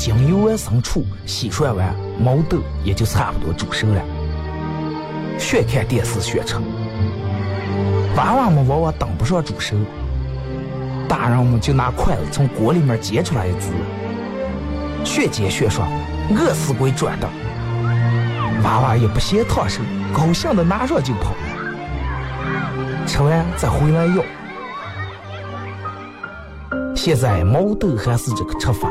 将油完生出，洗涮完，毛豆也就差不多煮熟了。学看电视学吃。娃娃们往往等不上煮熟，大人们就拿筷子从锅里面接出来一只，学接学涮，饿死鬼转的。娃娃也不嫌烫手，高兴的拿上就跑，吃完再回来要。现在毛豆还是这个吃法，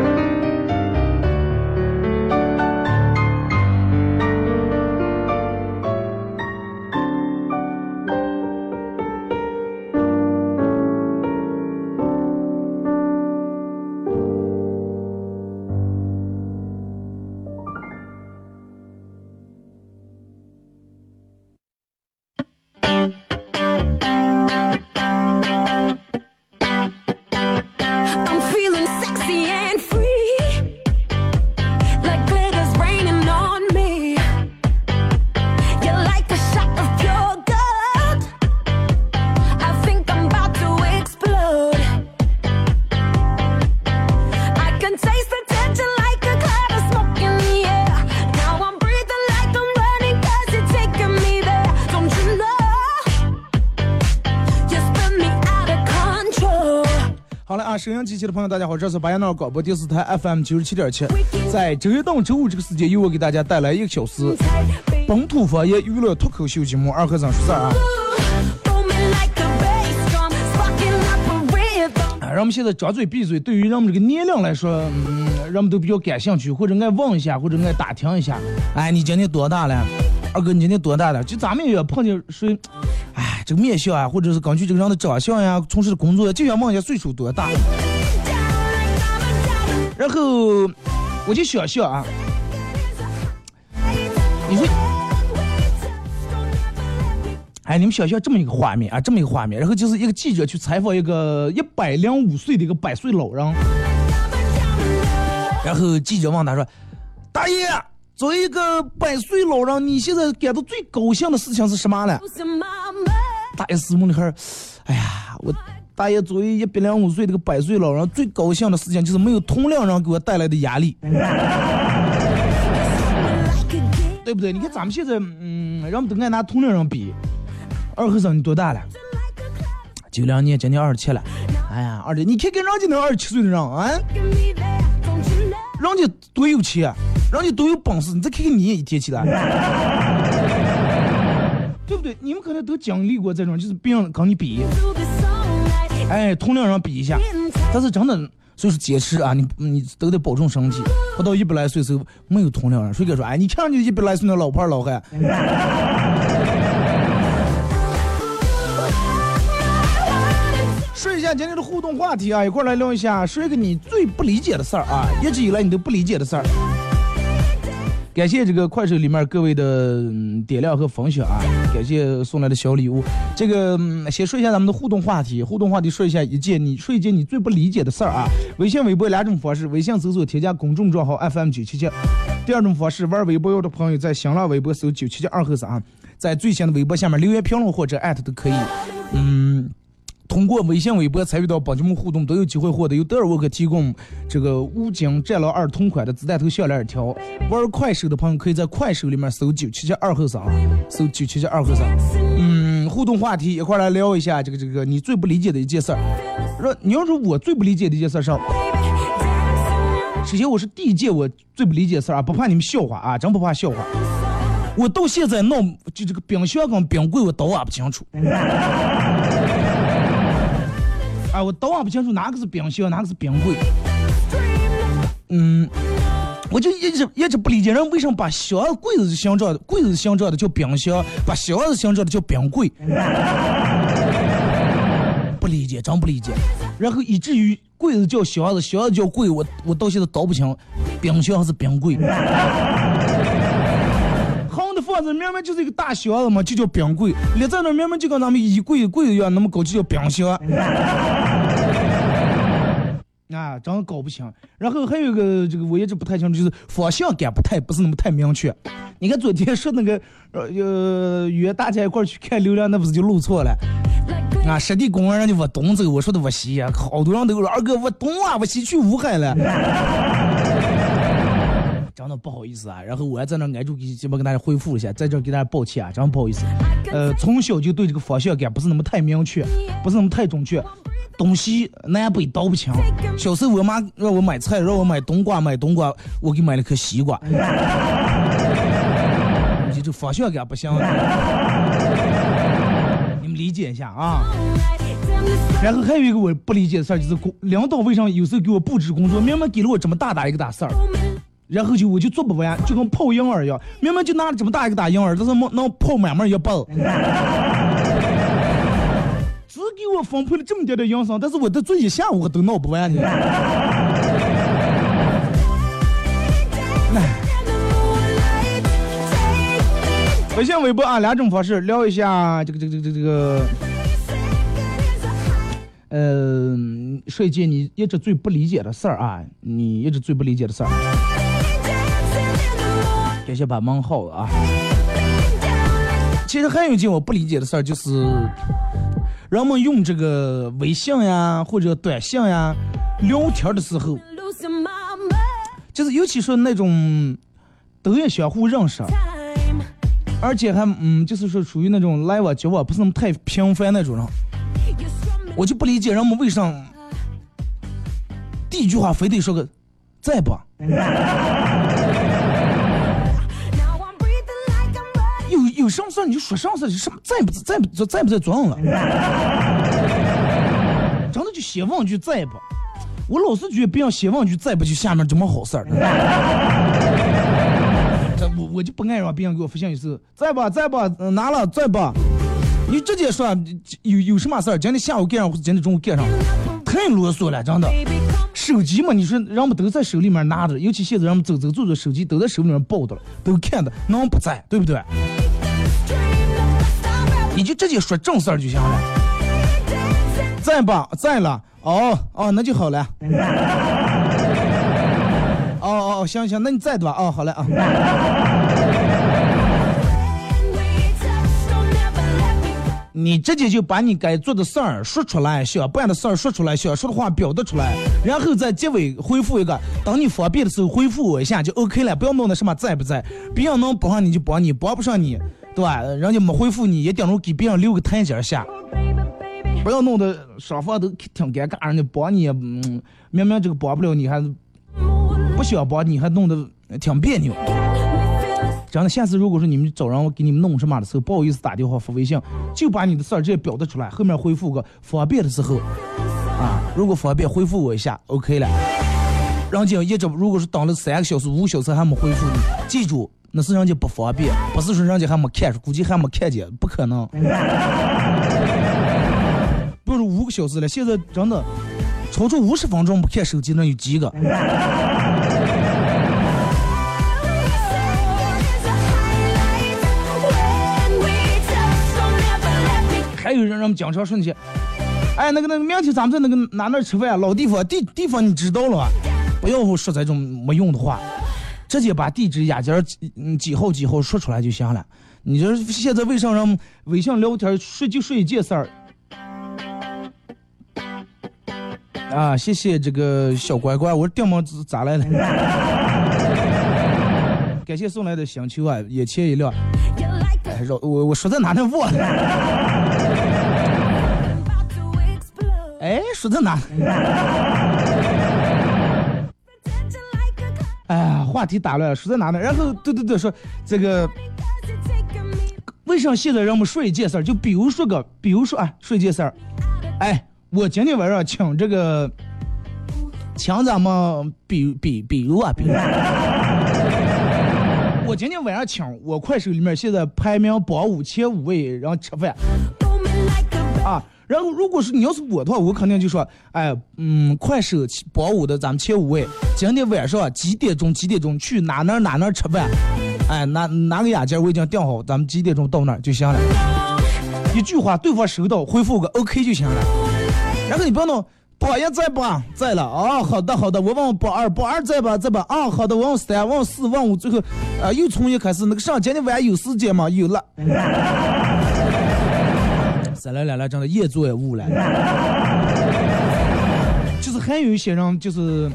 啊，收音机前的朋友，大家好，这是巴彦淖尔广播电视台 FM 九十七点七，在周一到周五这个时间，由我给大家带来一个小时本土方言娱乐脱口秀节目《二和尚说事儿》啊。Booming like a bass drum, sparking up a rhythm. 啊，让我们现在张嘴闭嘴，对于人们这个年龄来说，嗯，人们都比较感兴趣，或者爱问一下，或者爱打听一下。哎，你今年多大了？二哥，你今年多大了？就咱们也碰见谁，哎，这个面相啊，或者是根据这个人的长相呀、从事的工作呀，就想问一下岁数多大。然后我就想笑啊，你说，哎，你们想象这么一个画面啊，这么一个画面，然后就是一个记者去采访一个一百零五岁的一个百岁老人，然后记者问他说：“大爷，作为一个百岁老人，你现在感到最高兴的事情是什么呢？”大爷思慕那会儿，哎呀，我大爷作为一百零五岁这个百岁老人，最高兴的事情就是没有同龄人给我带来的压力，对不对？你看咱们现在，嗯，人们都爱拿同龄人比。二和尚你多大了？九两年，今年二十七了。哎呀，二姐，你看看人家那二十七岁的人啊，人家多有钱，人家多有本事，你再看看你一天起来，对不对？你们可能都经历过这种，就是别人跟你比，哎，同龄人比一下，但是真的，所以说坚持啊，你你都得保重身体。活到一百来岁时候，没有同龄人，谁敢说？哎，你看你一百来岁那老胖老汉。今天的互动话题啊，一块来聊一下，说一个你最不理解的事儿啊，一直以来你都不理解的事儿。感谢这个快手里面各位的点亮和分享啊，感谢送来的小礼物。这个、先说一下咱们的互动话题，互动话题说一下一件你说一件你最不理解的事儿啊。微信、微博两种方式，微信搜索添加公众账号 FM 九七七。第二种方式，玩微博的朋友在新浪微博搜九七七二后三，在最新的微博下面留言评论或者艾特都可以。嗯。通过微信、微博参与到帮节目互动，都有机会获得由德尔沃克提供这个武警战狼二同款的子弹头项链一条。玩快手的朋友可以在快手里面搜九七七二后三，搜九七七二后三。嗯，互动话题一块来聊一下这个这个你最不理解的一件事儿。说你要说我最不理解的一件事儿，首先我是第一件我最不理解的事儿啊，不怕你们笑话啊，真不怕笑话。我到现在弄就这个冰箱跟冰柜我都挖不清楚。我都挖不清楚哪个是冰箱，哪个是冰柜。嗯，我就一直一直不理解人为什么把箱子柜子是形状的，柜子是形状的叫冰箱，把箱子形状的叫冰柜。不理解，真不理解。然后以至于柜子叫箱子，箱子叫柜，我我到现在倒不清冰箱还是冰柜。横的放着明明就是一个大箱子嘛，就叫冰柜；立在那明明就跟咱们衣柜柜一样，那么高就叫冰箱。啊，真搞不清。然后还有一个这个我一直不太清楚，就是方向感不太不是那么太明确。你看昨天说那个呃约大家一块去看流量，那不是就录错了？啊，湿地公园人家往东走，我说的往西呀，好多人都说二哥往东啊，往西去武汉了。真的不好意思啊，然后我还在那挨住给鸡巴跟大家回复一下，在这给大家抱歉啊，真不好意思。呃，从小就对这个方向感不是那么太明确，不是那么太准确，东西南北倒不清。小时候我妈让我买菜，让我买冬瓜，买冬瓜，我给买了颗西瓜。你这方向感不行，你们理解一下啊。然后还有一个我不理解的事儿，就是工领导为什么有时候给我布置工作，明明给了我这么大大一个大事儿。然后就我就做不完，就跟泡婴儿一样，明明就拿了这么大一个大婴儿，但是能能泡满满一包。只给我分配了这么点的营生，但是我这做一下午都闹不完呢。微信、微博啊，两种方式聊一下这个这个这个这个，呃，说一件你一直最不理解的事儿啊，你一直最不理解的事儿。感谢把门号啊！其实还有一件我不理解的事儿，就是人们用这个微信呀或者短信呀聊天的时候，就是尤其是那种都也相互认识，而且还嗯，就是说属于那种来往交往不是那么太频繁那种人，我就不理解人们为啥第一句话非得说个在不？什么事你就说上事什么在不在不在不在作用了？真的就先问句在不？我老是觉得别人先问句在不就下面这么好事儿。这我我就不爱让别人给我发信息，在不在不拿了在不？你直接说有有什么事儿？今天下午干上或者今天中午干上，太啰嗦了，真的。手机嘛，你说人们都在手里面拿着，尤其现在人们走走坐坐，手机都在手里面抱着了，都看的，能不在对不对？你就直接说正事儿就行了。在吧，在了。哦哦，那就好了。哦哦，行行，那你在的吧？哦，好嘞啊。你直接就把你该做的事儿说出来，想办的事儿说出来，想说的话表达出来，然后在结尾回复一个，等你方便的时候回复我一下就 OK 了，不要弄的什么在不在，别人能帮你就帮你，帮不上你。对？人家没回复你，也顶着给别人留个台阶下，不要弄得双方都挺尴尬。人家帮你，嗯，明明这个帮不了你，还不想帮你，还弄得挺别扭。真的，下次如果说你们找人我给你们弄什么的时候，不好意思打电话发微信，就把你的事儿直接表达出来，后面回复个方便的时候，啊，如果方便回复我一下，OK 了。人家一直如果是等了三个小时、五个小时还没回复你，记住那是人家不方便，不是说人家还没看，估计还没看见，不可能。不是五个小时了，现在真的超出五十分钟不看手机，能有几个？还有人让我们经常说你，哎，那个那个，明天咱们在那个哪那吃饭、老地方地地方你知道了。不要说这种没用的话，直接把地址、雅间、嗯几号几号说出来就行了。你这现在为啥让微信聊天说就说一件事儿？啊，谢谢这个小乖乖，我说电毛咋咋来了？感谢送来的香球啊，眼前一亮。我我说在哪呢？忘了。哎，说在哪？哎呀，话题打乱了，说在哪呢？然后对对对，说这个为啥现在让我们说一件事儿？就比如说个，比如说啊，说一件事儿，哎，我今天晚上请这个，请咱们比比比如啊，比如。我今天晚上请我快手里面现在排名榜五前五位，然后吃饭啊。然后如果是你要是我的话，我肯定就说，哎，嗯，快手榜五的咱们前五位，今天晚上几点钟？几点钟去哪哪哪哪吃饭？哎，哪哪个雅间我已经订好，咱们几点钟到那儿就行了。一句话，对方收到回复个 OK 就行了。然后你不要弄。榜一在不？在了啊！好的好的，我问榜二，榜二在吧？在吧？啊，好的，我问三，问四，问五，最后啊，又从一开始那个上今天晚上有时间吗？有了。三来两来，真的越做也误了。就是还有一些人，就是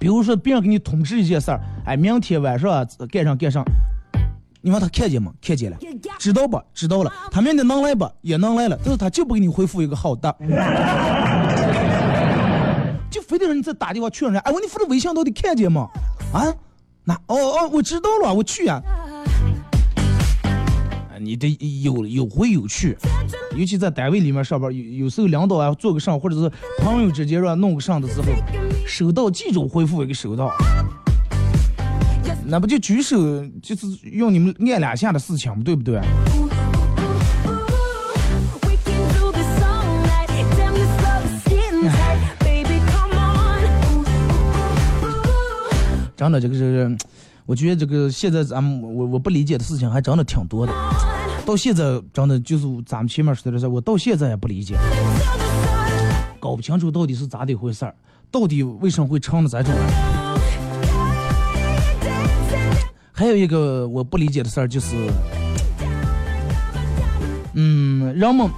比如说别人给你通知一件事儿，哎，明天晚上干上干上，你问他看见吗？看见了，知道不？知道了。他明天能来不？也能来了，但是他就不给你回复一个好的。就非得让你再打电话确认，哎，我你发的微信到底看见吗？啊？那哦哦，我知道了，我去呀。你得有有回有去，尤其在单位里面上班，有有时候领导啊做个上，或者是朋友之间让弄个上的时候，收到记住回复一个收到，那不就举手就是用你们按两下的事情，对不对？真的，这个是，我觉得这个现在咱们我我不理解的事情还真的挺多的。到现在真的就是咱们前面说的事，我到现在也不理解，搞不清楚到底是咋的回事儿，到底为什么会成了这种。还有一个我不理解的事儿就是，嗯，人们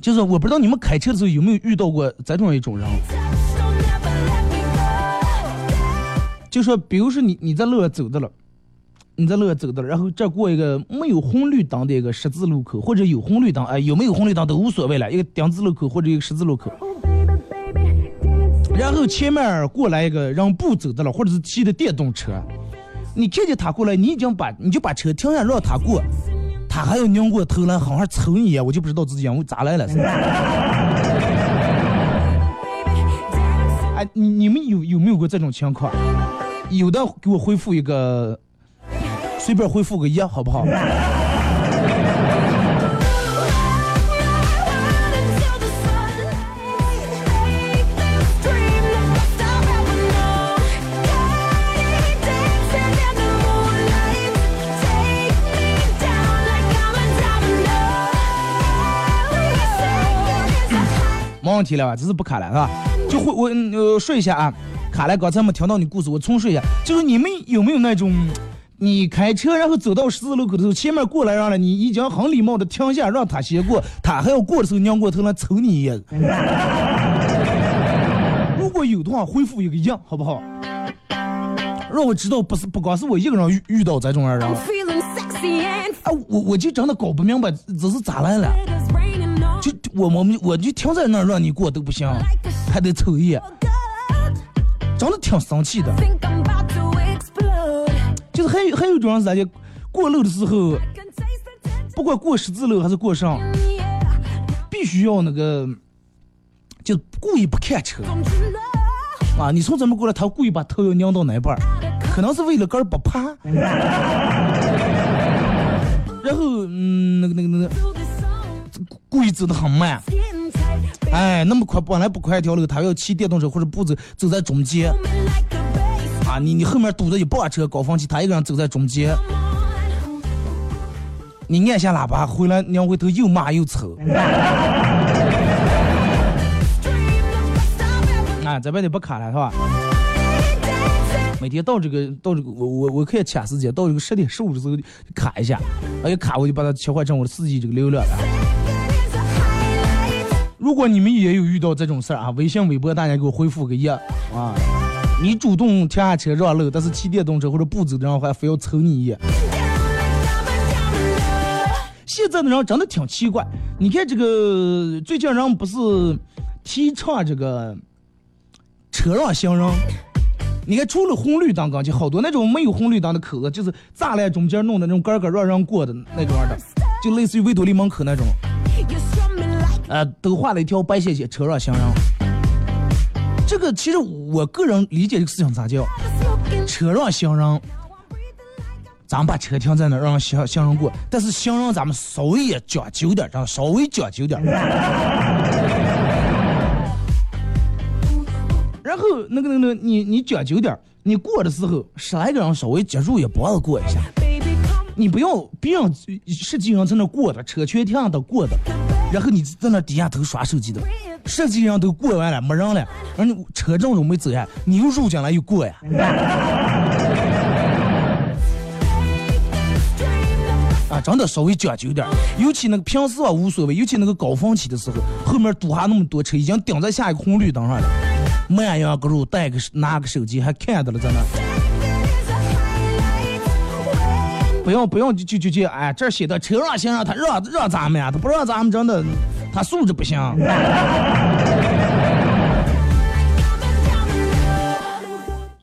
就是我不知道你们开车的时候有没有遇到过这种一种人。就说，比如说你你在路上走的了，你在路上走的了，然后这过一个没有红绿灯的一个十字路口，或者有红绿灯，哎，有没有红绿灯都无所谓了，一个丁字路口或者一个十字路口。然后前面过来一个人不走的了，或者是骑的电动车，你看见他过来，你已经把你就把车停下让他过，他还要拧过头来好好瞅你一眼，我就不知道自己因为咋来了。哎，你你们有有没有过这种情况？有的给我回复一个，随便回复个一，好不好？没问题了吧？这是不卡了是吧？就会我呃说一下啊，卡了，刚才没听到你故事，我重说一下，就是你们有没有那种，你开车然后走到十字路口的时候，前面过来人了，你已经很礼貌的停下让他先过，他还要过的时候拧过头来瞅你一眼。如果有的话，回复一个一，好不好？让我知道不是不光是我一个人遇遇到这种人。啊，我我就真的搞不明白这是咋来了。就我我们我就停在那儿让你过都不行，还得抽烟，真的挺生气的。就是还有还有一种人是啥就过路的时候，不管过十字路还是过上，必须要那个，就故意不看车。啊，你从这边过来，他故意把头要拧到哪半儿，可能是为了个儿不怕。然后嗯，那个那个那个。故意走得很慢，哎，那么快本来不快一条路，他要骑电动车或者步走走在中间，啊，你你后面堵着一把车高峰期，他一个人走在中间，你按下喇叭回来，娘回头又骂又抽。啊，这边的不卡了是吧？每天到这个到这个，我我我看掐时间，到这个十点十五的时候卡一下，而且卡我就把它切换成我的四 G 这个流量了。如果你们也有遇到这种事儿啊，微信、微博大家给我回复个一啊。你主动停下车让路，但是骑电动车或者不走的人还非要瞅你一眼。现在的人真的挺奇怪，你看这个最近人不是提倡这个车让行人。你看，除了红绿灯，刚就好多那种没有红绿灯的口子，就是栅栏中间弄的那种杆杆让人过的那种的，就类似于维多利门口那种。呃，都画了一条白线线，车让行人。这个其实我个人理解这个事情咋叫？车让行人，咱们把车停在那儿让行行人过，但是行人咱们稍微也讲究点，稍微讲究点。然后那个那个你你讲究点，你过的时候十来个人稍微接住也帮着过一下。你不要别让十几人在那过的，车全停上都过的，然后你在那低下头刷手机的，十几人都过完了没人了，然后你车正准备走呀，你又入进来又过呀。啊，真的稍微讲究点，尤其那个平时啊无所谓，尤其那个高峰期的时候，后面堵下那么多车，已经顶在下一个红绿灯上了，慢样个路带个拿个手机还看到了在那。不用不用就就就就哎，这写的车让行让他让让咱们呀，他不让咱们真的，他素质不行。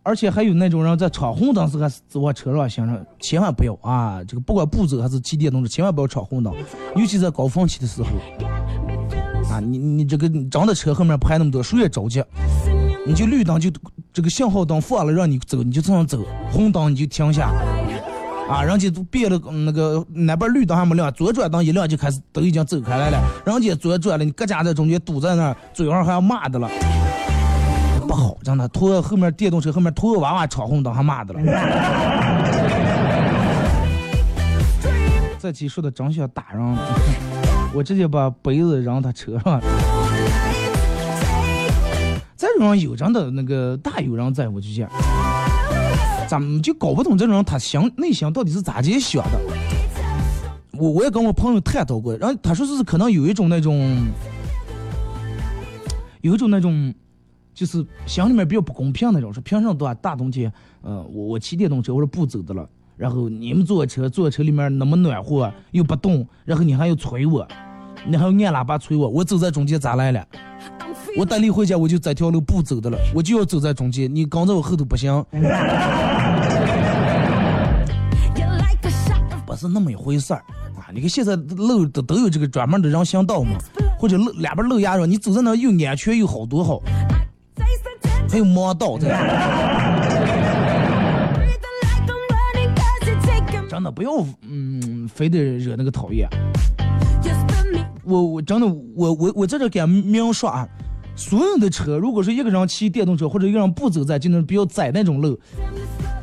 而且还有那种人在闯红灯时还走往车让行人，千万不要啊！这个不管不走还是骑电动车，千万不要闯红灯，尤其在高峰期的时候啊！你你这个真的车后面排那么多，谁也着急，你就绿灯就这个信号灯放了让你走，你就这样走，红灯你就停下。啊，人家都变了，那个那边绿灯还没亮，左转灯一亮就开始都已经走开来了，人家左转了，你搁家在中间堵在那儿，嘴上还要骂的了。不好，真的，拖后面电动车后面拖个娃娃闯红灯还骂的了。这期说的真想打人，我直接把杯子扔他车上。这种人有真的那个大有人在，我就讲，咱们就搞不懂这种人他想内心到底是咋地想的。我我也跟我朋友探讨过，然后他说是可能有一种那种，有一种那种。就是心里面比较不公平那种，说凭什么都大冬天，呃，我我骑电动车我是不走的了，然后你们坐车坐车里面那么暖和又不冻，然后你还要催我，你还要按喇叭催我，我走在中间咋来了？我带你回家我就这条路不走的了，我就要走在中间，你跟在我后头不行。是那么一回事儿啊！你看现在路都都有这个专门的人行道嘛，或者路两边路牙上，你走在那又安全又好多好。还有盲道的，真的不要嗯，非得惹那个讨厌。我我真的我我我在这给明说啊，所有的车，如果说一个人骑电动车或者一个人不走在就能比较窄那种路，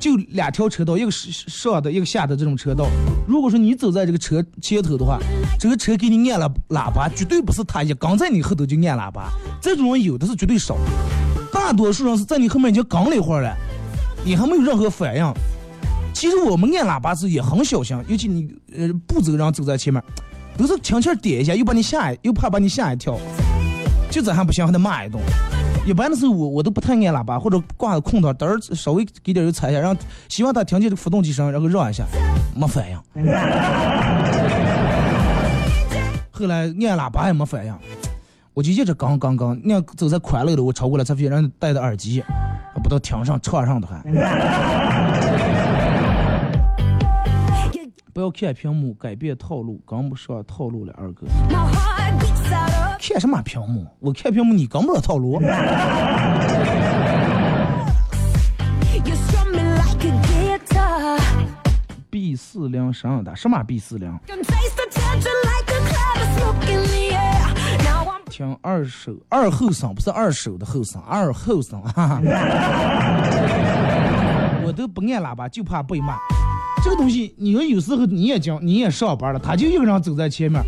就两条车道，一个上的，一个下的这种车道。如果说你走在这个车前头的话，这个车给你按了喇叭，绝对不是他一刚在你后头就按喇叭，这种人有的是绝对少。大多数人是在你后面已经刚了一会儿了，你还没有任何反应。其实我们按喇叭时也很小心，尤其你呃不走，然后走在前面，都是轻轻点一下，又把你吓，又怕把你吓一跳。就这还不行，还得骂一顿。一般的时候我我都不太按喇叭，或者挂个空档，等儿稍微给点油踩一下，然后希望他听见这个发动机声，然后让一下，没反应。后来按喇叭也没反应。我就一直刚刚刚，那走在宽路的，我超过了才发现人戴的耳机，不到停上车上的还。不要看屏幕，改变套路，跟不上套路了，二哥。看什么屏幕？我看屏幕，你跟不了套路。B 四零上的什么 B 四零？听二手二后生不是二手的后生，二后生哈。我都不按喇叭，就怕被骂。这个东西，你说有时候你也讲，你也上班了，他就一个人走在前面，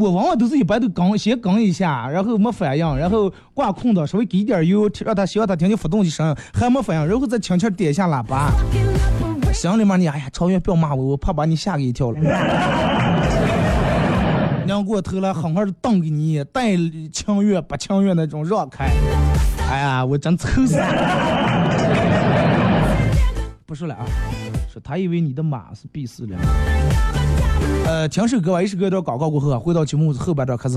我往往都是一般都刚先刚一下，然后没反应，然后挂空档稍微给点油，让他希望他听见发动机声，还没反应，然后再轻轻点一下喇叭，心里面你哎呀，超越不要骂我，我怕把你吓给一跳了。娘过头来，狠狠的瞪给你，带情愿不情愿那种让开，哎呀，我真愁死了。不说了啊，说他以为你的马是 B 四零。呃，听首歌吧，一首歌一段广告过后啊，回到节目后半段开始。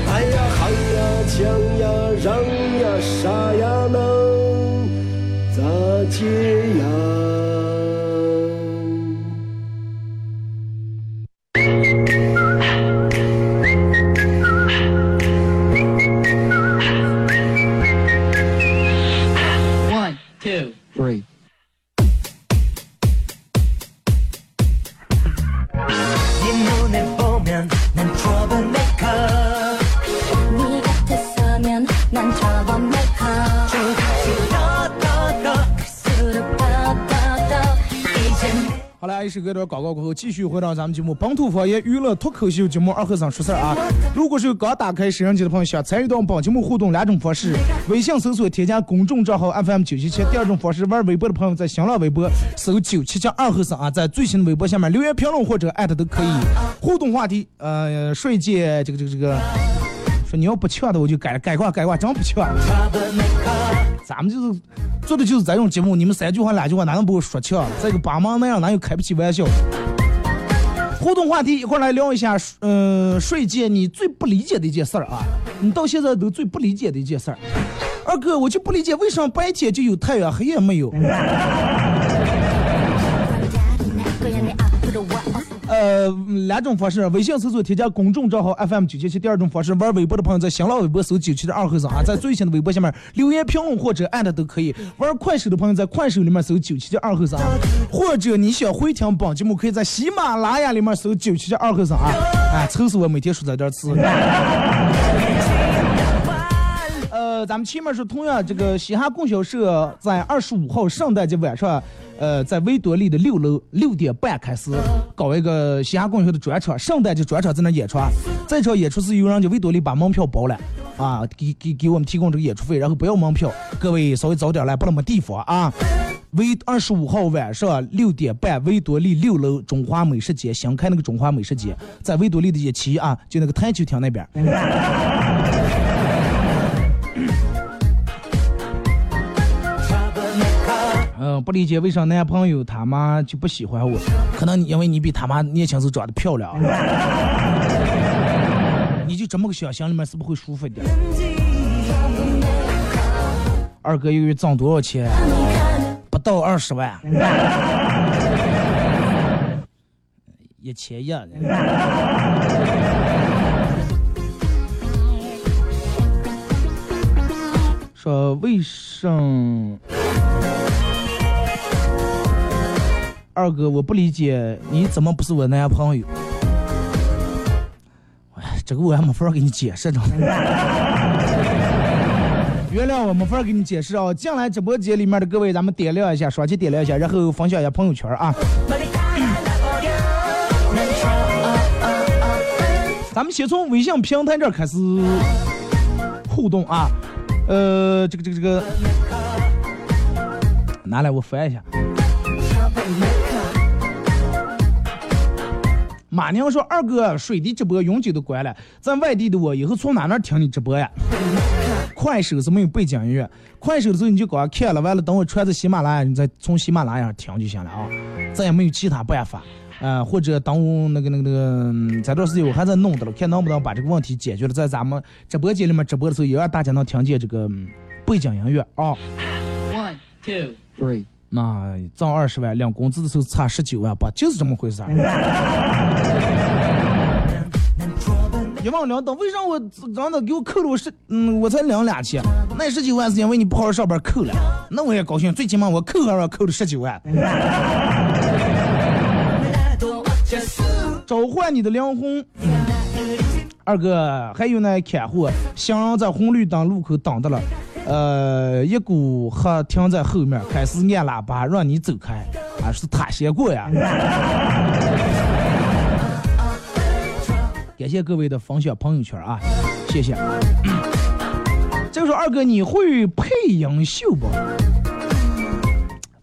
哎呀喊呀抢呀嚷呀杀呀闹咋解呀？这，段广告过后，继续回到咱们节目本土方言娱乐脱口秀节目二和尚说事儿啊。如果是刚打开摄像机的朋友，想参与到本节目互动两种方式：微信搜索添加公众账号 FM 九七七；第二种方式，玩微博的朋友在新浪微博搜九七七二和尚啊，在最新的微博下面留言评论或者艾特都可以。互动话题，呃，说一件这个这个这个，说你要不抢的我就改改挂改挂，真不抢。咱们就是做的就是这种节目，你们三句话两句话哪能把我说呛？这个帮忙那样哪有开不起玩笑？互动话题一块来聊一下，嗯、睡一件你最不理解的一件事儿啊，你到现在都最不理解的一件事儿。二哥，我就不理解为什么白天就有太阳，黑夜没有？呃，两种方式，微信搜索添加公众账号 FM 九七七；第二种方式，玩微博的朋友在新浪微博搜九七的二和尚啊，在最新的微博下面留言评论或者艾特都可以。玩快手的朋友在快手里面搜九七的二和尚，或者你想回听本节目，可以在喜马拉雅里面搜九七的二和尚啊，哎，愁死我每天说这点词。咱们前面说，同样这个嘻哈供销社在二十五号圣诞节晚上，呃，在维多利的六楼六点半开始搞一个嘻哈供销的专场，圣诞节专场在那演出啊。这场演出是由人家维多利把门票包了啊，给给给我们提供这个演出费，然后不要门票，各位稍微早点来，不那么地方啊。维二十五号晚上六点半，维多利六楼中华美食节新开那个中华美食节，在维多利的一期啊，就那个台球厅那边。不理解为啥男朋友他妈就不喜欢我，可能因为你比他妈年轻时候长得漂亮，你就这么个想，心里面是不是会舒服一点？二哥一个月挣多少钱？不到二十万，一千一。说为什么？二哥，我不理解你怎么不是我男朋友？哎，这个我还没法给你解释呢。原谅我没法给你解释啊！进来直播间里面的各位，咱们点亮一下，双击点亮一下，然后分享一下朋友圈啊。咱们先从微信平台这开始互动啊。呃，这个这个这个，拿来我翻一下。马娘说：“二哥，水滴直播永久的关了，在外地的我以后从哪那听你直播呀？快手是没有背景音乐，快手的时候你就光看了，完了等我传到喜马拉雅，你再从喜马拉雅听就行了啊，再也没有其他办法。呃，或者等我那个那个那个，嗯这段时间我还在弄的了，看能不能把这个问题解决了，在咱们直播间里面直播的时候，也让大家能听见这个背景音乐啊。One, two, three. 那挣二十万，领工资的时候差十九万八，就是这么回事儿。一万两等，为啥我刚才给我扣了我十，嗯，我才领两千，那十九万是因为你不好好上班扣了，那我也高兴，最起码我扣还要扣了十九万。召唤你的灵魂，二哥，还有那看护，行人在红绿灯路口等的了，呃，一股黑停在后面，开始按喇叭让你走开，啊，是他先过呀。感谢各位的分享朋友圈啊，谢谢。这个时候二哥，你会配音秀不？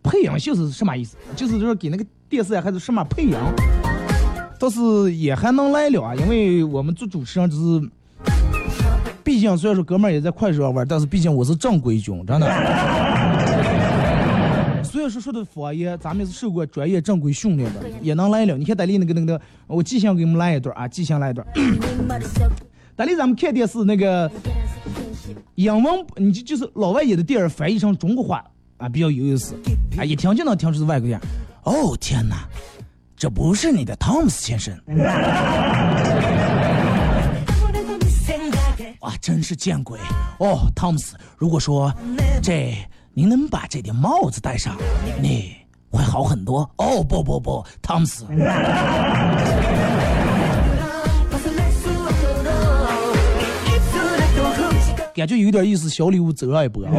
配音秀是什么意思？就是说给那个电视啊还是什么配音，倒是也还能来了啊，因为我们做主持人只是，毕竟虽然说哥们儿也在快手上玩，但是毕竟我是正规军，真的。虽然说说的方言，咱们也是受过专业正规训练的，也能来了。你看戴丽那个那个，我即兴给你们来一段啊，即兴来一段。戴丽咱们看电视那个英文，你就就是老外演的电影翻译成中国话啊，比较有意思啊，一听就能听出是外国人。哦天哪，这不是你的汤姆斯先生。哇，真是见鬼！哦，汤姆斯，如果说这您能把这顶帽子戴上，你会好很多。哦，不不不，汤姆斯，感觉有点意思，小礼物走上一波。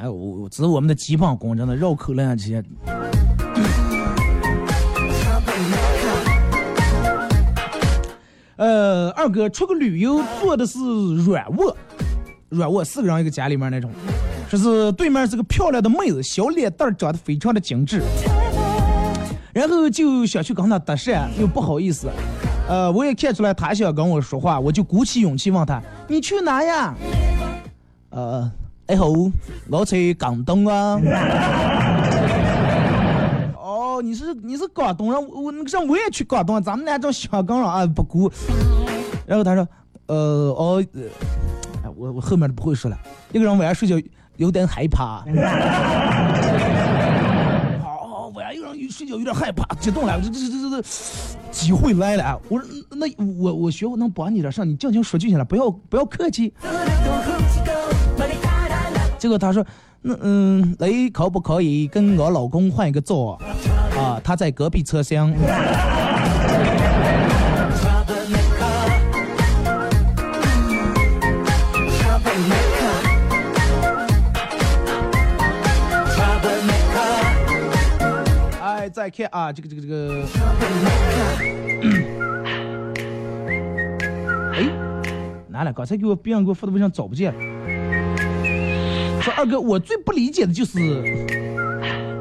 哎，我我这是我们的基本功，真的绕口令啊这些。呃，二哥出个旅游坐的是软卧，软卧四个人一个家里面那种，说是对面是个漂亮的妹子，小脸蛋长得非常的精致，然后就想去跟她搭讪，又不好意思，呃，我也看出来她想跟我说话，我就鼓起勇气问她，你去哪呀？呃，哎好，我去广东啊。哦，你是你是广东人，我那个上我也去广东，咱们俩这香港人啊不顾。然后他说，呃哦，呃哎我我后面都不会说了。一个人晚上睡觉有点害怕。好，晚上一个人睡觉有点害怕，激动了，这这这这这机会来了啊！我说那我我学我能帮你点事，你尽情说就行了，不要不要客气。结果他说，那嗯，你可不可以跟我老公换一个座？啊，他在隔壁车厢。哎，再看啊，这个这个这个，哎，哪了？刚才给我别人给我发的微信找不见了。说二哥，我最不理解的就是，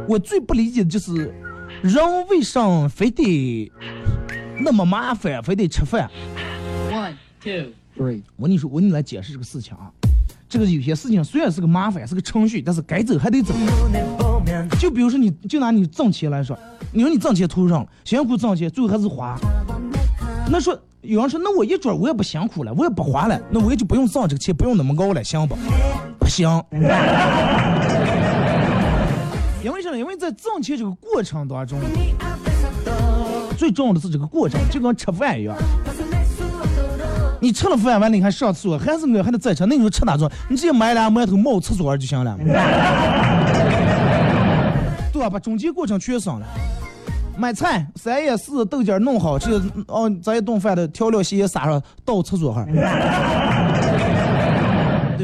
我最不理解的就是，人为啥非得那么麻烦，非得吃饭？One, two, three. 我跟你说，我跟你来解释这个事情啊。这个有些事情虽然是个麻烦，是个程序，但是该走还得走。就比如说你，就拿你挣钱来说，你说你挣钱图上了，辛苦挣钱，最后还是花。那说有人说，那我一准我也不辛苦了，我也不花了，那我也就不用挣这个钱，不用那么高了，行不？不行。因为什么？因为在挣钱这个过程当中，最重要的是这个过程，就跟吃饭一样。你吃了饭完了，你还上厕所，还是我还得再吃，那你说吃哪种？你直接买俩馒头冒厕所就行了，对吧？把中间过程全省了。买菜三叶四豆角弄好，这哦，咱一顿饭的调料先撒上，倒厕所哈，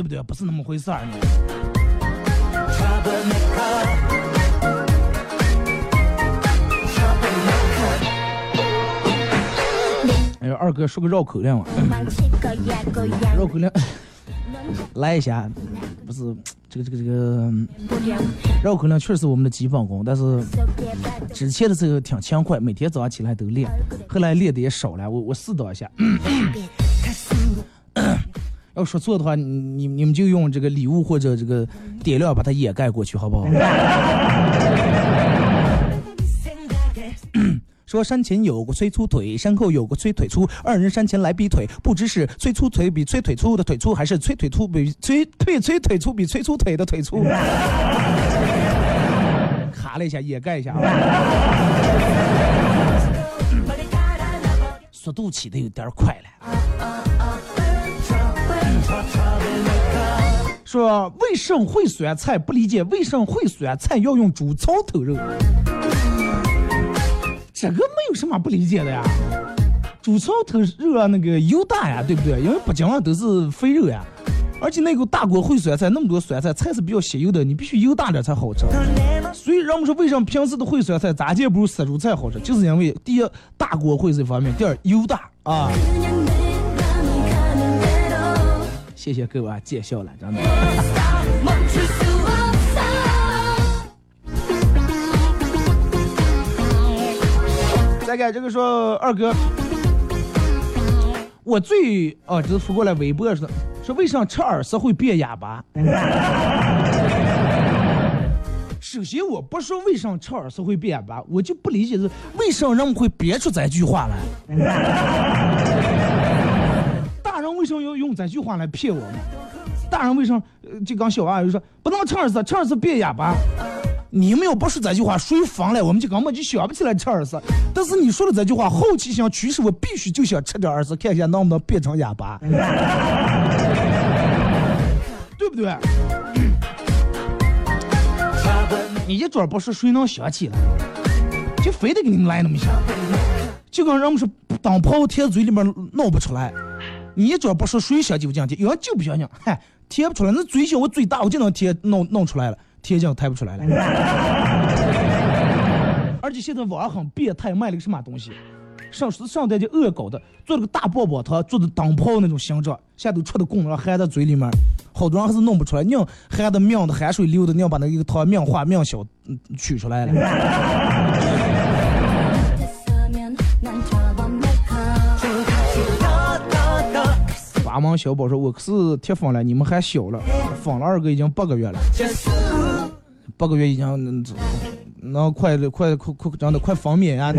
不对？不是那么回事儿呢。哎呦，二哥说个绕口令嘛，绕口令来一下，不是这个这个这个绕口令确实是我们的基本功，但是之前的时候挺勤快，每天早上起来都练，后来练的也少了，我我试到一下。要说错的话，你你你们就用这个礼物或者这个点亮把它掩盖过去，好不好？说山前有个催粗腿，山后有个催腿粗，二人山前来比腿，不知是催粗腿比催腿粗的腿粗，还是催腿粗比催腿催腿粗比催粗腿的腿粗。卡了一下，掩盖一下啊。速度起的有点快了。说为什么会酸菜？不理解为什么会酸菜要用猪槽头肉。这个没有什么不理解的呀，猪槽头肉啊那个油大呀，对不对？因为北京啊都是肥肉呀，而且那个大锅烩酸菜那么多酸菜，菜是比较吸油的，你必须油大点才好吃。所以人们说为什么平时的烩酸菜咋见不如杀猪菜好吃，就是因为第一大锅烩这方面，第二油大啊。谢谢各位啊，见笑了，真的。再看这个说二哥，我最哦，就是扶过来微博说说为啥吃耳屎会变哑巴？首先我不说为啥吃耳屎会变哑巴，我就不理解是为什么人们会憋出这句话来。为什么要用这句话来骗我们？大人为什么呃就刚小娃就说不能吃耳屎，吃耳屎变哑巴？你们要不说这句话，谁疯了我们就根本就想不起来吃耳屎。但是你说了这句话，后期想驱使我必须就想吃点耳屎，看一下能不能变成哑巴，对不对？你一准不说，谁能想起来？就非得给你们来那么一下，就跟人们说当炮贴嘴里面弄不出来，你只要不说，谁想就这样贴？有人就不相信，嗨，贴不出来，那嘴小我嘴大，我就能贴弄弄出来了，贴这样贴不出来了。而且现在网上很变态，卖了个什么东西？上上代就恶搞的，做了个大棒棒糖，做的灯泡那种形状，现在都出的供了，含在嘴里面，好多人还是弄不出来，硬含的命的含水流的，硬把那个糖命化命小嗯取出来了。阿猫小宝说我是铁粉了你们还小了粉了二哥已经八个月了。八个月已经能能快快快快长得快分娩啊。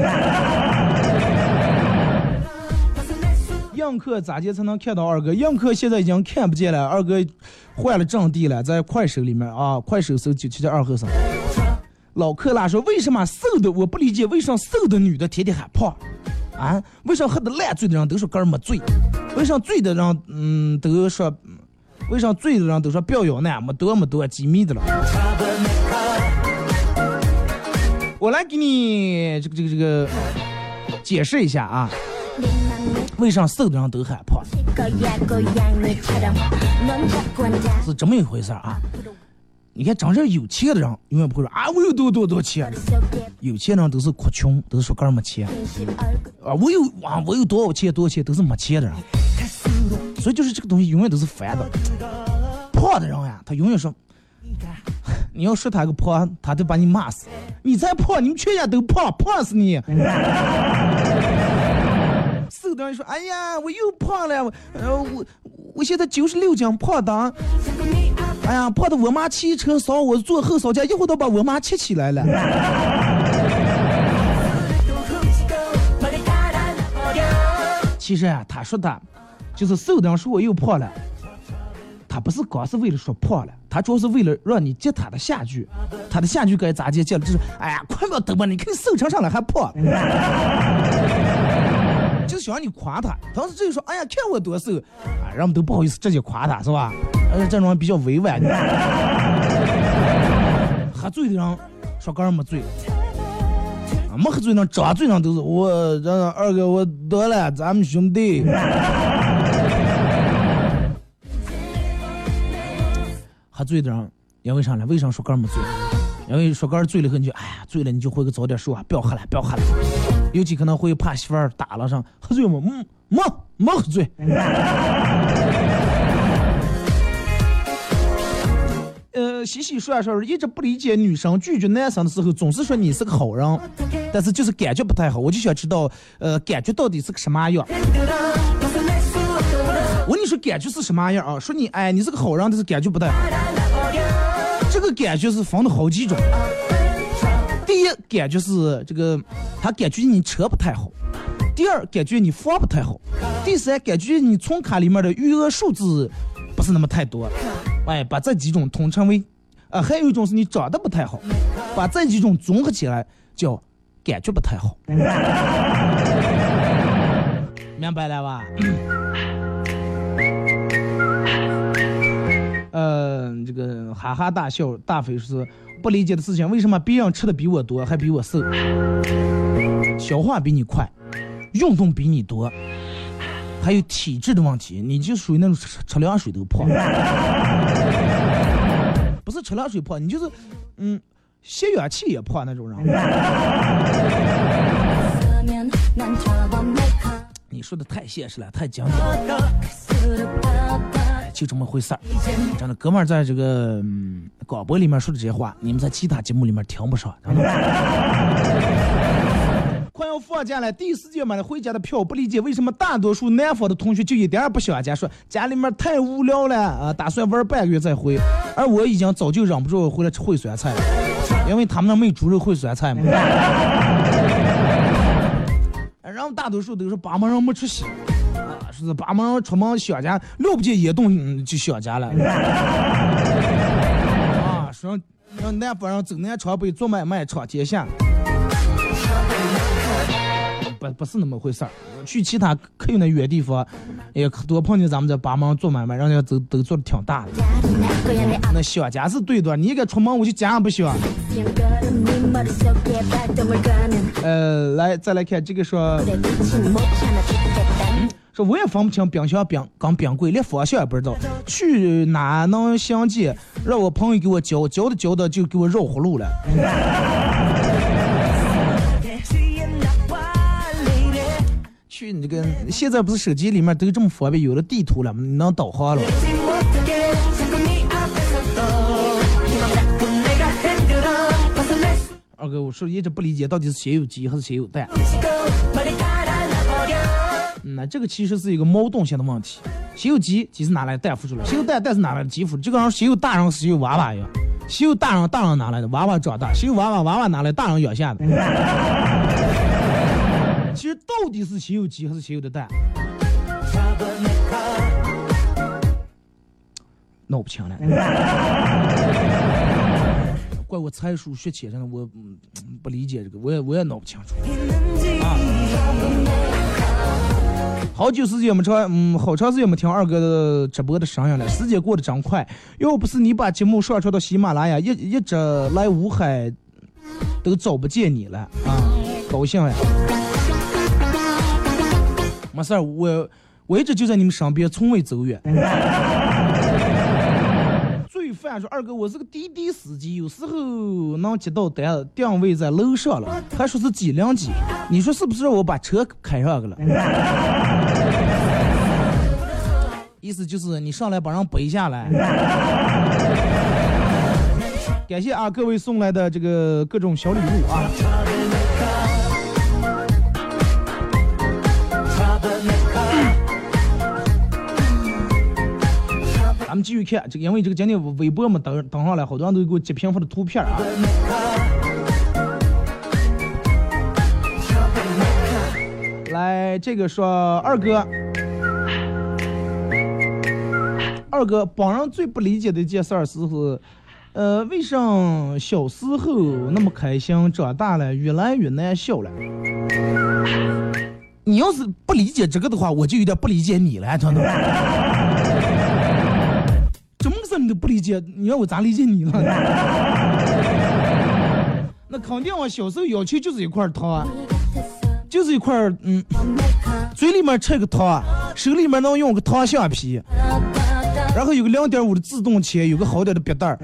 映客咋接才能看到二哥？映客现在已经看不见了二哥换了阵地了在快手里面啊快手搜九七二和尚。老克拉说为什么瘦的我不理解为什么瘦的女的天天喊胖？啊？为什么喝的烂醉的人都说哥没醉？为啥醉的人，嗯，都说，为啥醉的人都说表扬呢？没多没多机密的了。我来给你这个这个这个解释一下啊，为啥瘦的人都害怕？是这么一回事啊。你看，真正有钱的人永远不会说啊，我有多多多钱。有钱人都是哭穷，都是说个人没钱。啊，我有啊，我有多少钱多少钱，都是没钱的人。所以就是这个东西永远都是烦的。胖的人呀、啊，他永远说，你要说他个胖，他就把你骂死。你再胖，你们全家都胖，胖死你。瘦的人说，哎呀，我又胖了，呃，我我现在九十六斤，胖的。哎呀，胖的我妈骑车扫我坐后扫架，一会都把我妈骑起来了。其实啊，他说他就是瘦的人说我又胖了，他不是光是为了说胖了，他主要是为了让你接他的下句，他的下句该咋接？接了就是哎呀，快不要等吧，你看你瘦成上了还胖，就想让你夸他。当时这就说哎呀，看我多瘦啊，人们都不好意思直接夸他是吧？而且这种人比较委婉。喝醉的人说哥儿没醉。啊，没喝醉呢，张嘴上都是我，这二哥我得了，咱们兄弟。喝醉的人，因为啥呢？为啥说哥儿没醉？因为说哥儿醉了后你就，哎呀，醉了你就回去早点睡啊，不要喝了，不要喝了。尤其可能会怕媳妇儿打了上，喝醉吗？嗯，没没喝醉。呃，西西说说一直不理解女生拒绝男生的时候，总是说你是个好人，但是就是感觉不太好。我就想知道，呃，感觉到底是个什么样？我跟你说，感觉是什么样啊？说你哎，你是个好人，但是感觉不太好。这个感觉是分的好几种。感觉是这个，他感觉你车不太好；第二，感觉你房不太好；第三，感觉你存卡里面的余额数字不是那么太多。哎，把这几种统称为，啊，还有一种是你长得不太好，把这几种综合起来叫感觉不太好。明白了吧？呃，这个哈哈大笑，大肥是不理解的事情，为什么别人吃的比我多，还比我瘦，消化比你快，运动比你多，还有体质的问题，你就属于那种吃吃凉水都胖，不是吃凉水胖，你就是，嗯，吸氧气也胖那种人。你说的太现实了，太讲究了。就这么回事儿。真的哥们儿在这个广播里面说的这些话你们在其他节目里面听不上 快要放假了第一时间买了回家的票不理解为什么大多数南方的同学就一点也不喜欢家说家里面太无聊了啊打算玩半个月再回而我已经早就忍不住回来吃烩酸菜了。因为他们那没有猪肉烩酸菜嘛。然后大多数都是帮忙没出息说是巴门出门想家，了不起一动就想家了。啊，说让南方人走南闯北，做买卖闯天下。不不是那么回事儿，去其他可有那远地方，也可多碰见咱们这帮忙做买卖，人家都都做的挺大的。那想家是对的，你一个出门我就家也不想。呃，来再来看这个说，说我也分不清冰箱冰跟冰柜，连方向也不知道，去哪能相见？让我朋友给我教，教的教的就给我绕葫芦了。去你这个，现在不是手机里面都这么方便，有了地图了，能导航了。二哥，我说一直不理解，到底是谁有鸡还是谁有蛋？那这个其实是一个矛盾性的问题。谁有鸡，鸡是哪来的蛋孵出来？谁有蛋，蛋是哪来的鸡孵出来？就跟谁有大人，谁有娃娃一样。谁有大人，大人哪来的？娃娃长大。谁有娃娃，娃娃哪来？大人养下的。其实到底是谁有鸡还是谁有的蛋？闹不清了。怪我才疏学浅，真的我嗯不理解这个，我也我也闹不清楚。啊，好久时间没长，嗯，好长时间没听二哥的直播的声音了，时间过得真快。要不是你把节目上传到喜马拉雅，一一直来武海都找不见你了啊，高兴呀！没事儿，我我一直就在你们身边，从未走远。罪犯说：“二哥，我是个滴滴司机，有时候能接到单，定位在楼上了，还说是几零几，你说是不是让我把车开上去了？”意思就是你上来把人背下来。感谢啊各位送来的这个各种小礼物啊。咱们继续看这，因为这个今天微博嘛登登上来，好多人都给我截屏发的图片啊。来，这个说二哥，二哥帮人最不理解的一件事儿是，呃，为什么小时候那么开心，长大了越来越难笑了？你要是不理解这个的话，我就有点不理解你了，真的。这么个事你都不理解，你让我咋理解你了？那肯定我小时候要求就是一块糖啊，就是一块嗯，嘴里面吃个糖，手里面能用个糖橡皮，然后有个两点五的自动铅，有个好点的笔袋儿，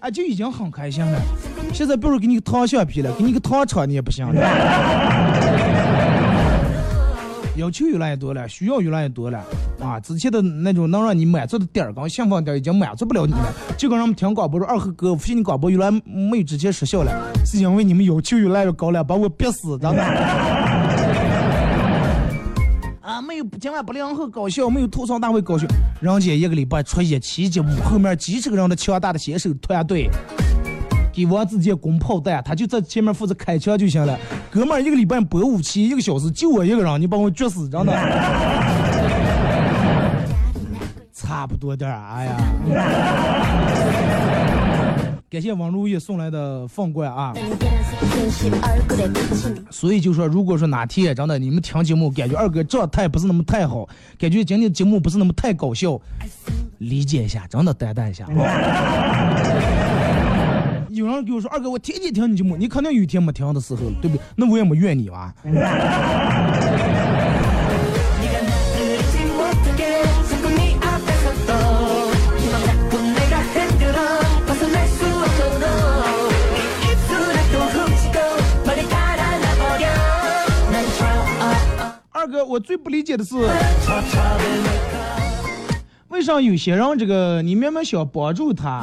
啊，就已经很开心了。现在不如给你个糖橡皮了，给你个糖厂你也不行了。要求越来越多了，需要越来越多了啊！之前的那种能让你满足的点儿跟兴奋点儿已经满足不了你了。就跟人们听广播说，二和哥，发现你广播原来没有之前失效了，是因为你们要求越来越高了，把我憋死，真的。啊，没有今晚不良后搞笑，没有吐槽大会搞笑，人家一个礼拜出一期节目，后面几十个人的强大的写手团队。给王自健攻炮弹，他就在前面负责开枪就行了。哥们儿，一个礼拜播五期，一个小时，就我一个人，你把我撅死，真的。差不多点儿，哎呀。感谢王如意送来的凤冠啊。所以就说，如果说哪天真的你们听节目感觉二哥状态不是那么太好，感觉今天节目不是那么太搞笑，理解一下，真的担待一下啊。有人给我说：“二哥，我天天听你节目，你肯定有一天没听的时候，对不对？那我也没怨你吧。”二哥，我最不理解的是，为啥有些人这个你明明想帮助他，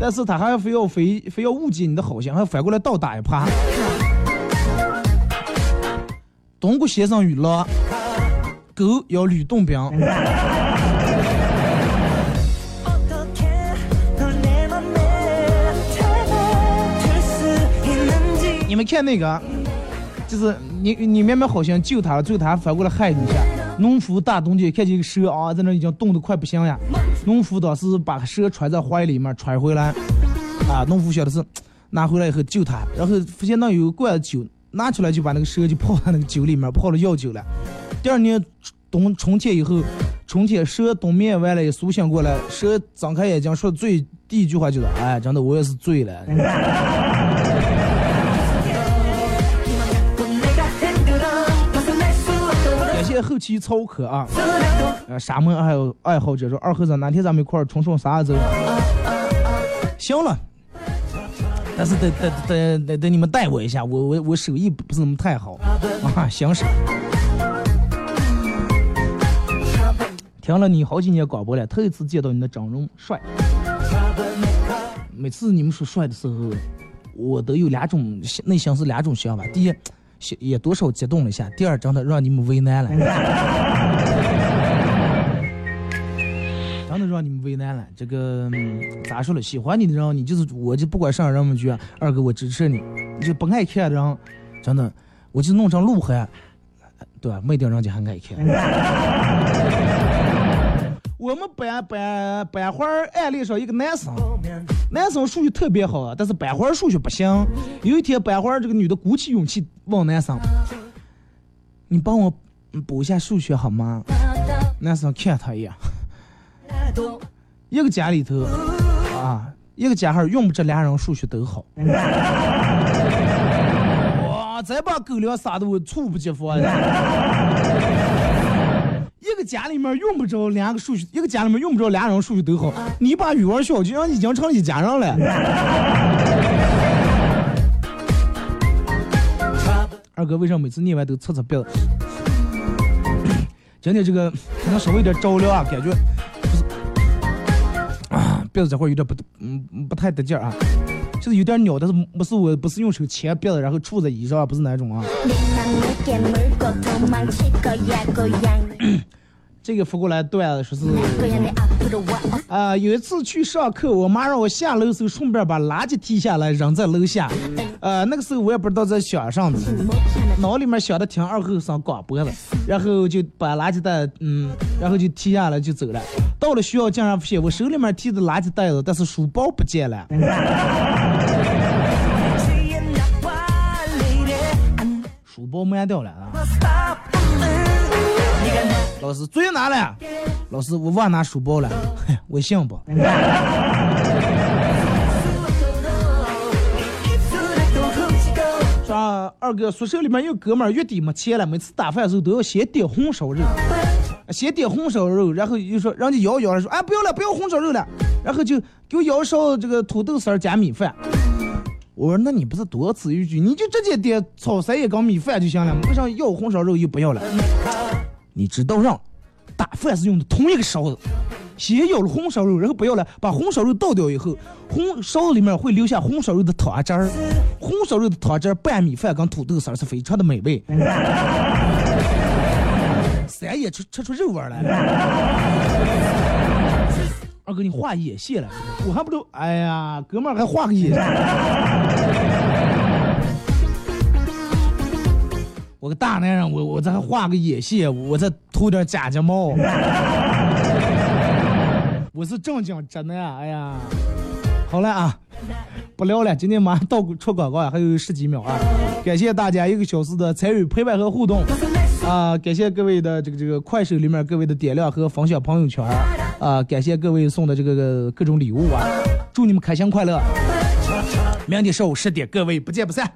但是他还非要非非要误解你的好心，还反过来倒打一耙。东郭先生语录：狗要吕洞宾。你们看那个，就是你你明明好像救他了，最后他还反过来害你一下。农夫大冬天看见一个蛇啊，在那已经冻得快不行呀。农夫当时把蛇揣在怀里面揣回来，啊，农夫晓得是拿回来以后救他，然后发现那有个罐酒，拿出来就把那个蛇就泡在那个酒里面，泡了药酒了。第二年冬春天以后，春天蛇冬眠完了也苏醒过来，蛇张开眼睛说最第一句话就是：“哎，真的我也是醉了。”后期操课啊，呃，沙漠爱好爱好者说二和尚哪天咱们一块儿冲冲沙子？行了，但是得得得得得你们带我一下，我我我手艺不是那么太好啊，行是。听了你好几年广播了，头一次见到你的整容帅。每次你们说帅的时候，我都有两种内心是两种想法。第一，也多少激动了一下；第二，真的让你们为难了，真的让你们为难了。这个、咋说了？喜欢你的人，你就是我就不管上人们句，二哥我支持你；你就不爱看的人，真的我就弄成鹿晗，对吧？没定人家还爱看。我们班班班花儿案例上一个男生，男生数学特别好，但是班花数学不行。有一天，班花这个女的鼓起勇气问男生：“你帮我补一下数学好吗？”男生看他一眼，一个家里头啊，一个家伙用不着俩人数学都好。哇，再把狗粮撒的我猝不及防。一个家里面用不着两个数学，一个家里面用不着俩人数学都好。你把语文学好就已经成一家人了。二哥为什么每次念完都擦擦鼻子？今天这个可能稍微有点着凉啊，感觉不是啊，鼻子这块有点不嗯不太得劲儿啊，就是有点鸟，但是不是我不是用手牵鼻子然后杵在衣上啊，不是那种啊。这个发过来段子说是，啊、有一次去上课，我妈让我下楼的时候顺便把垃圾提下来扔在楼下，呃，那个时候我也不知道在想啥子，脑里面想的听二后生广播了，然后就把垃圾袋，嗯，然后就提下来就走了。到了学校竟然发现我手里面提的垃圾袋子，但是书包不见了。书包没掉了啊！老师，作业拿了。老师，我忘拿书包了。嘿，微信不？说啊二哥，宿舍里面有哥们儿月底没钱了，每次打饭的时候都要先点红烧肉，先点红烧肉，然后又说人家摇摇了说，哎不要了，不要红烧肉了，然后就给我舀勺这个土豆丝儿加米饭。我说那你不是多此一举，你就直接点炒三一缸米饭就行了，为啥要红烧肉又不要了？你知道让打饭是用的同一个勺子，先舀了红烧肉，然后不要了，把红烧肉倒掉以后，红勺子里面会留下红烧肉的汤汁儿，红烧肉的汤汁儿拌米饭跟土豆丝儿是非常的美味。三也吃吃出肉味来了。二哥，你画眼线了？我还不都，哎呀，哥们儿还画个眼我个大男人，我我这还画个眼线，我再涂点假睫毛。我是正经直男，哎呀，好了啊，不聊了，今天马上到出广告啊，还有十几秒啊，感谢大家一个小时的参与陪伴和互动。啊，感谢各位的这个这个快手里面各位的点亮和分享朋友圈啊，感谢各位送的这个各种礼物啊，祝你们开心快乐，明天上午十点各位不见不散。